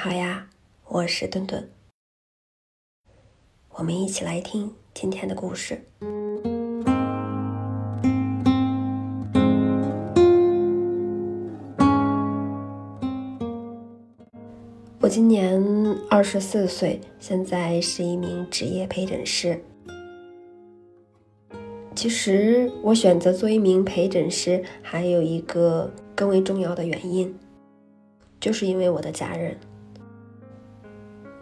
好呀，我是顿顿，我们一起来听今天的故事。我今年二十四岁，现在是一名职业陪诊师。其实，我选择做一名陪诊师，还有一个更为重要的原因，就是因为我的家人。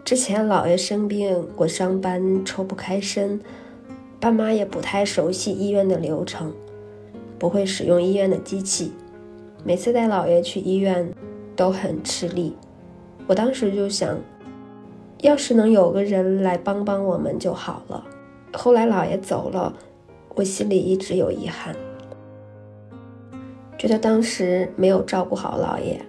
之前姥爷生病，我上班抽不开身，爸妈也不太熟悉医院的流程，不会使用医院的机器，每次带姥爷去医院都很吃力。我当时就想，要是能有个人来帮帮我们就好了。后来姥爷走了，我心里一直有遗憾，觉得当时没有照顾好姥爷。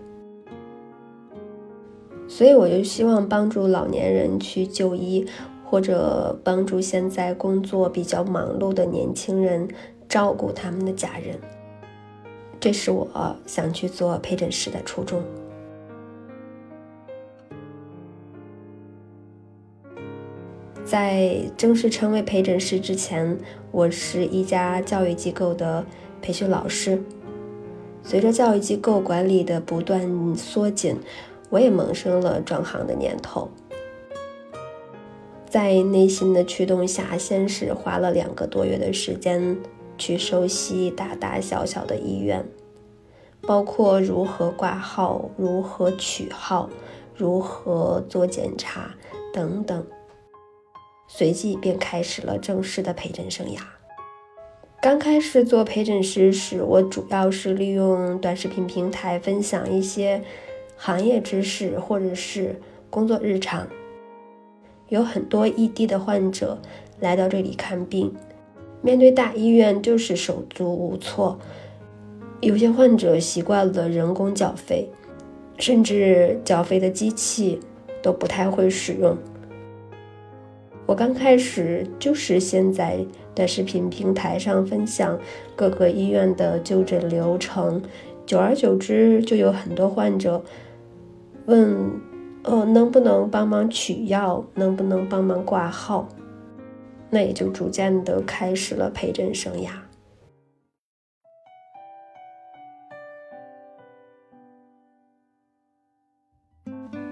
所以我就希望帮助老年人去就医，或者帮助现在工作比较忙碌的年轻人照顾他们的家人。这是我想去做陪诊师的初衷。在正式成为陪诊师之前，我是一家教育机构的培训老师。随着教育机构管理的不断缩紧。我也萌生了转行的念头，在内心的驱动下，先是花了两个多月的时间去熟悉大大小小的医院，包括如何挂号、如何取号、如何做检查等等，随即便开始了正式的陪诊生涯。刚开始做陪诊师时，我主要是利用短视频平台分享一些。行业知识或者是工作日常，有很多异地的患者来到这里看病，面对大医院就是手足无措。有些患者习惯了人工缴费，甚至缴费的机器都不太会使用。我刚开始就是先在短视频平台上分享各个医院的就诊流程，久而久之，就有很多患者。问，呃，能不能帮忙取药？能不能帮忙挂号？那也就逐渐的开始了陪诊生涯。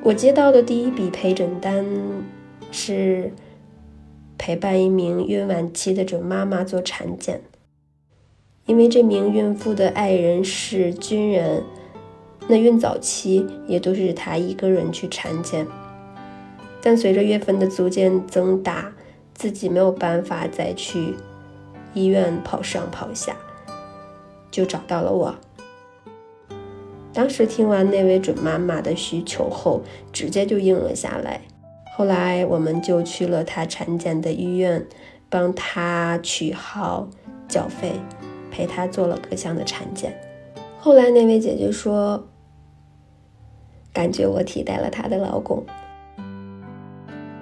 我接到的第一笔陪诊单是陪伴一名孕晚期的准妈妈做产检，因为这名孕妇的爱人是军人。那孕早期也都是她一个人去产检，但随着月份的逐渐增大，自己没有办法再去医院跑上跑下，就找到了我。当时听完那位准妈妈的需求后，直接就应了下来。后来我们就去了她产检的医院，帮她取号、缴费，陪她做了各项的产检。后来那位姐姐说。感觉我替代了她的老公。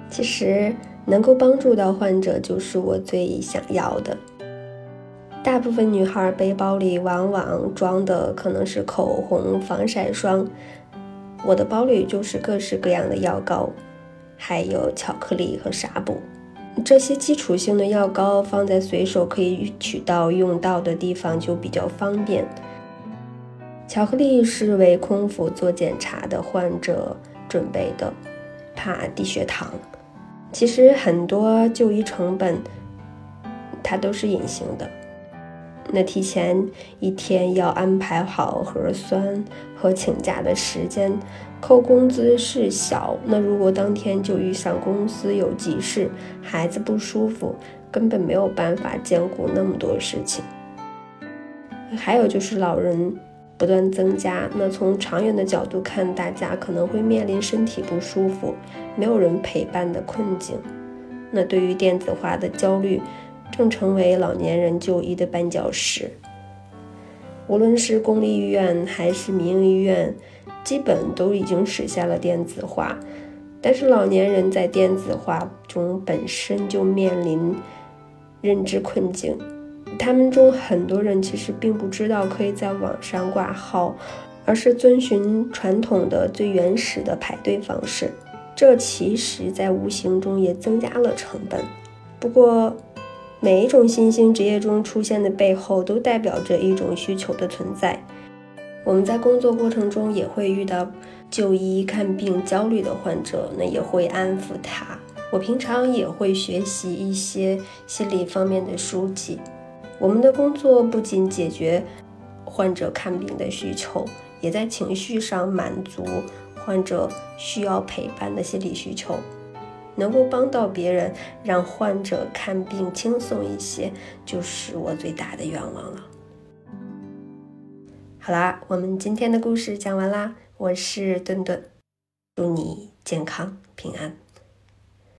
其实能够帮助到患者，就是我最想要的。大部分女孩背包里往往装的可能是口红、防晒霜，我的包里就是各式各样的药膏，还有巧克力和纱布。这些基础性的药膏放在随手可以取到、用到的地方就比较方便。巧克力是为空腹做检查的患者准备的，怕低血糖。其实很多就医成本，它都是隐形的。那提前一天要安排好核酸和请假的时间，扣工资是小。那如果当天就遇上公司有急事，孩子不舒服，根本没有办法兼顾那么多事情。还有就是老人。不断增加，那从长远的角度看，大家可能会面临身体不舒服、没有人陪伴的困境。那对于电子化的焦虑，正成为老年人就医的绊脚石。无论是公立医院还是民营医院，基本都已经实现了电子化，但是老年人在电子化中本身就面临认知困境。他们中很多人其实并不知道可以在网上挂号，而是遵循传统的最原始的排队方式。这其实，在无形中也增加了成本。不过，每一种新兴职业中出现的背后，都代表着一种需求的存在。我们在工作过程中也会遇到就医看病焦虑的患者，那也会安抚他。我平常也会学习一些心理方面的书籍。我们的工作不仅解决患者看病的需求，也在情绪上满足患者需要陪伴的心理需求。能够帮到别人，让患者看病轻松一些，就是我最大的愿望了。好啦，我们今天的故事讲完啦，我是顿顿，祝你健康平安。